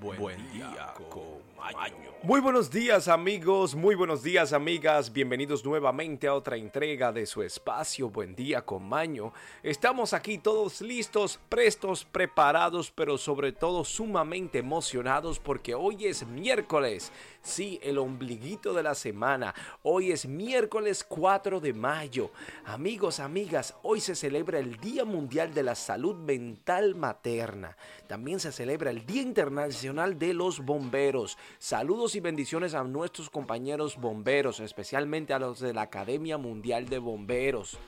Buen, día, con Maño. Muy buenos días amigos, muy buenos días amigas, bienvenidos nuevamente a otra entrega de su espacio Buen día con Maño. Estamos aquí todos listos, prestos, preparados, pero sobre todo sumamente emocionados porque hoy es miércoles. Sí, el ombliguito de la semana. Hoy es miércoles 4 de mayo. Amigos, amigas, hoy se celebra el Día Mundial de la Salud Mental Materna. También se celebra el Día Internacional de los Bomberos. Saludos y bendiciones a nuestros compañeros bomberos, especialmente a los de la Academia Mundial de Bomberos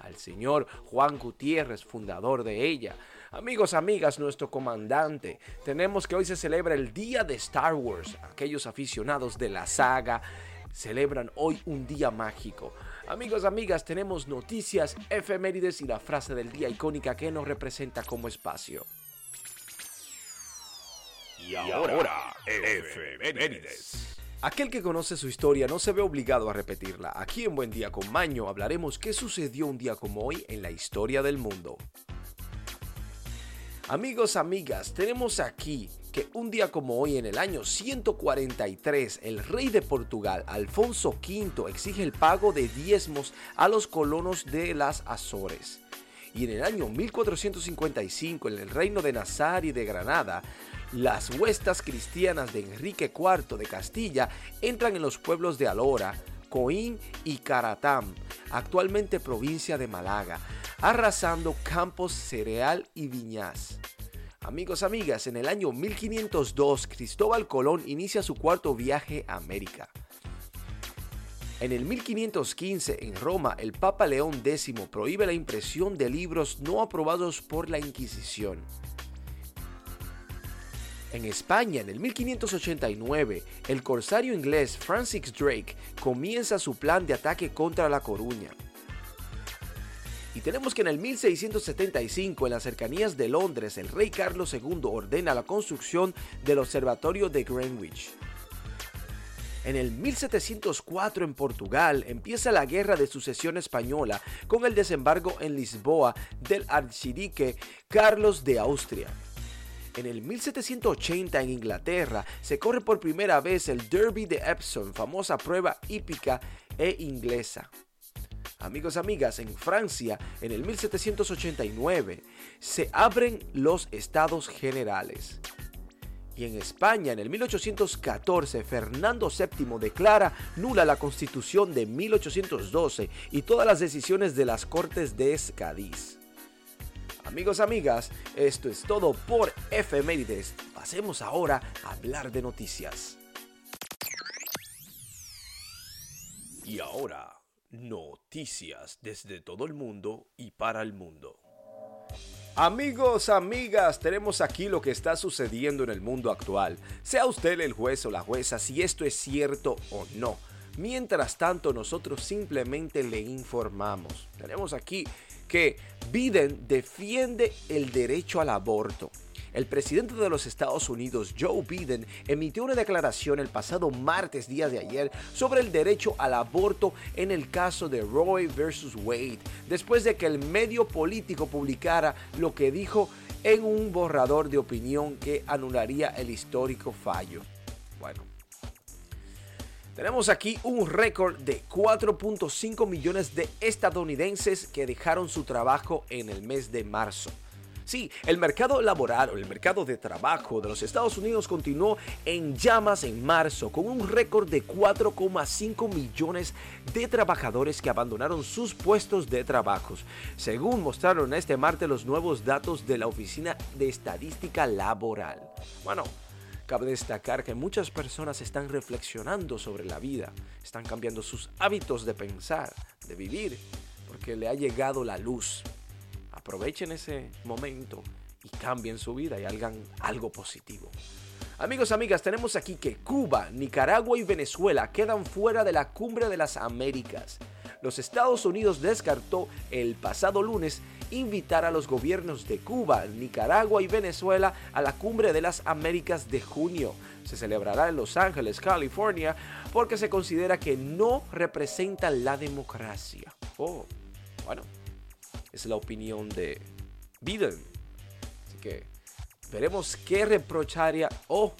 al señor Juan Gutiérrez, fundador de ella. Amigos, amigas, nuestro comandante, tenemos que hoy se celebra el Día de Star Wars. Aquellos aficionados de la saga celebran hoy un día mágico. Amigos, amigas, tenemos noticias, efemérides y la frase del día icónica que nos representa como espacio. Y ahora, efemérides. Aquel que conoce su historia no se ve obligado a repetirla. Aquí en Buen Día con Maño hablaremos qué sucedió un día como hoy en la historia del mundo. Amigos, amigas, tenemos aquí que un día como hoy en el año 143 el rey de Portugal, Alfonso V, exige el pago de diezmos a los colonos de las Azores. Y en el año 1455 en el reino de Nazar y de Granada, las huestas cristianas de Enrique IV de Castilla entran en los pueblos de Alora, Coín y Caratam, actualmente provincia de Málaga, arrasando campos cereal y viñas. Amigos, amigas, en el año 1502 Cristóbal Colón inicia su cuarto viaje a América. En el 1515 en Roma el Papa León X prohíbe la impresión de libros no aprobados por la Inquisición. En España, en el 1589, el corsario inglés Francis Drake comienza su plan de ataque contra La Coruña. Y tenemos que en el 1675, en las cercanías de Londres, el rey Carlos II ordena la construcción del Observatorio de Greenwich. En el 1704 en Portugal empieza la Guerra de Sucesión Española con el desembarco en Lisboa del archiduque Carlos de Austria. En el 1780 en Inglaterra se corre por primera vez el Derby de Epsom, famosa prueba hípica e inglesa. Amigos, amigas, en Francia, en el 1789, se abren los estados generales. Y en España, en el 1814, Fernando VII declara nula la constitución de 1812 y todas las decisiones de las Cortes de Cádiz. Amigos, amigas, esto es todo por Efemérides. Pasemos ahora a hablar de noticias. Y ahora, noticias desde todo el mundo y para el mundo. Amigos, amigas, tenemos aquí lo que está sucediendo en el mundo actual. Sea usted el juez o la jueza si esto es cierto o no. Mientras tanto, nosotros simplemente le informamos. Tenemos aquí que Biden defiende el derecho al aborto. El presidente de los Estados Unidos, Joe Biden, emitió una declaración el pasado martes, día de ayer, sobre el derecho al aborto en el caso de Roe versus Wade, después de que el medio político publicara lo que dijo en un borrador de opinión que anularía el histórico fallo. Bueno, tenemos aquí un récord de 4.5 millones de estadounidenses que dejaron su trabajo en el mes de marzo. Sí, el mercado laboral o el mercado de trabajo de los Estados Unidos continuó en llamas en marzo con un récord de 4,5 millones de trabajadores que abandonaron sus puestos de trabajo, según mostraron este martes los nuevos datos de la Oficina de Estadística Laboral. Bueno, Cabe destacar que muchas personas están reflexionando sobre la vida, están cambiando sus hábitos de pensar, de vivir, porque le ha llegado la luz. Aprovechen ese momento y cambien su vida y hagan algo positivo. Amigos, amigas, tenemos aquí que Cuba, Nicaragua y Venezuela quedan fuera de la cumbre de las Américas. Los Estados Unidos descartó el pasado lunes invitar a los gobiernos de Cuba, Nicaragua y Venezuela a la Cumbre de las Américas de junio. Se celebrará en Los Ángeles, California, porque se considera que no representa la democracia. Oh, bueno, es la opinión de Biden. Así que Veremos qué reprocharía o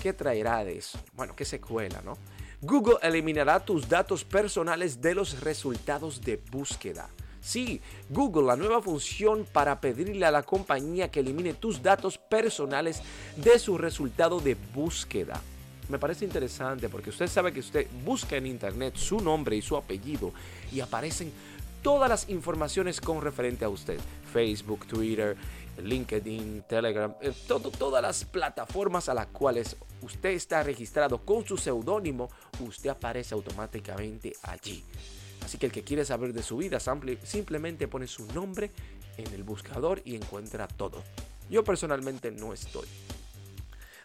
qué traerá de eso. Bueno, qué secuela, ¿no? Google eliminará tus datos personales de los resultados de búsqueda. Sí, Google, la nueva función para pedirle a la compañía que elimine tus datos personales de su resultado de búsqueda. Me parece interesante porque usted sabe que usted busca en internet su nombre y su apellido y aparecen todas las informaciones con referente a usted. Facebook, Twitter, LinkedIn, Telegram, eh, todas las plataformas a las cuales usted está registrado con su seudónimo, usted aparece automáticamente allí. Así que el que quiere saber de su vida simplemente pone su nombre en el buscador y encuentra todo. Yo personalmente no estoy.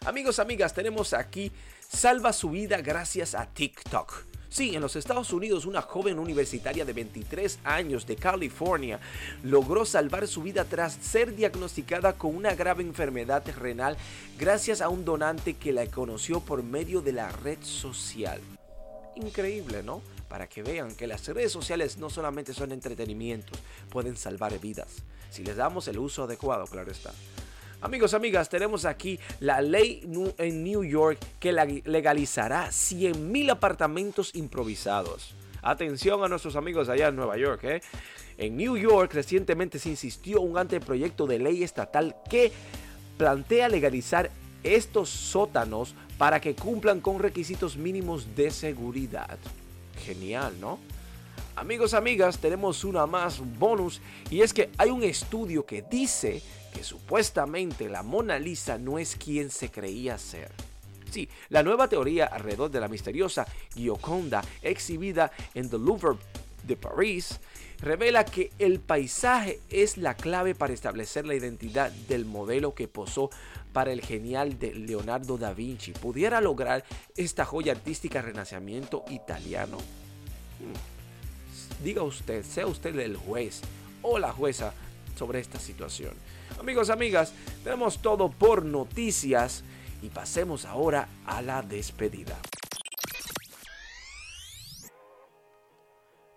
Amigos, amigas, tenemos aquí Salva su vida gracias a TikTok. Sí, en los Estados Unidos una joven universitaria de 23 años de California logró salvar su vida tras ser diagnosticada con una grave enfermedad renal gracias a un donante que la conoció por medio de la red social. Increíble, ¿no? Para que vean que las redes sociales no solamente son entretenimientos, pueden salvar vidas. Si les damos el uso adecuado, claro está. Amigos, amigas, tenemos aquí la ley en New York que legalizará 100.000 apartamentos improvisados. Atención a nuestros amigos allá en Nueva York. ¿eh? En New York recientemente se insistió un anteproyecto de ley estatal que plantea legalizar estos sótanos para que cumplan con requisitos mínimos de seguridad. Genial, ¿no? Amigos, amigas, tenemos una más bonus y es que hay un estudio que dice que supuestamente la Mona Lisa no es quien se creía ser. Sí, la nueva teoría alrededor de la misteriosa Gioconda exhibida en The Louvre de París revela que el paisaje es la clave para establecer la identidad del modelo que posó para el genial de Leonardo da Vinci. ¿Pudiera lograr esta joya artística renacimiento italiano? Diga usted, sea usted el juez o la jueza sobre esta situación. Amigos, amigas, tenemos todo por noticias y pasemos ahora a la despedida.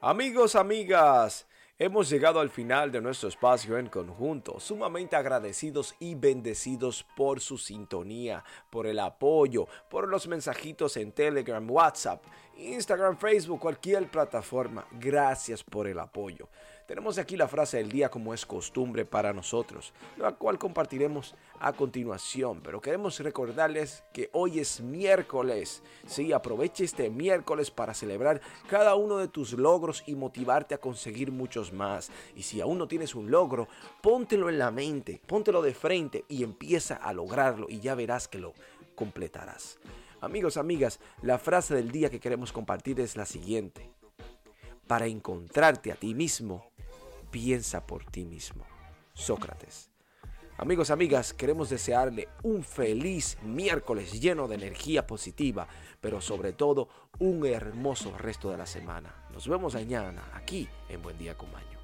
Amigos, amigas, hemos llegado al final de nuestro espacio en conjunto, sumamente agradecidos y bendecidos por su sintonía, por el apoyo, por los mensajitos en Telegram, WhatsApp, Instagram, Facebook, cualquier plataforma. Gracias por el apoyo. Tenemos aquí la frase del día como es costumbre para nosotros, la cual compartiremos a continuación, pero queremos recordarles que hoy es miércoles. Sí, aproveche este miércoles para celebrar cada uno de tus logros y motivarte a conseguir muchos más. Y si aún no tienes un logro, póntelo en la mente, póntelo de frente y empieza a lograrlo y ya verás que lo completarás. Amigos, amigas, la frase del día que queremos compartir es la siguiente. Para encontrarte a ti mismo, piensa por ti mismo. Sócrates. Amigos, amigas, queremos desearle un feliz miércoles lleno de energía positiva, pero sobre todo un hermoso resto de la semana. Nos vemos mañana aquí en Buen Día con Maño.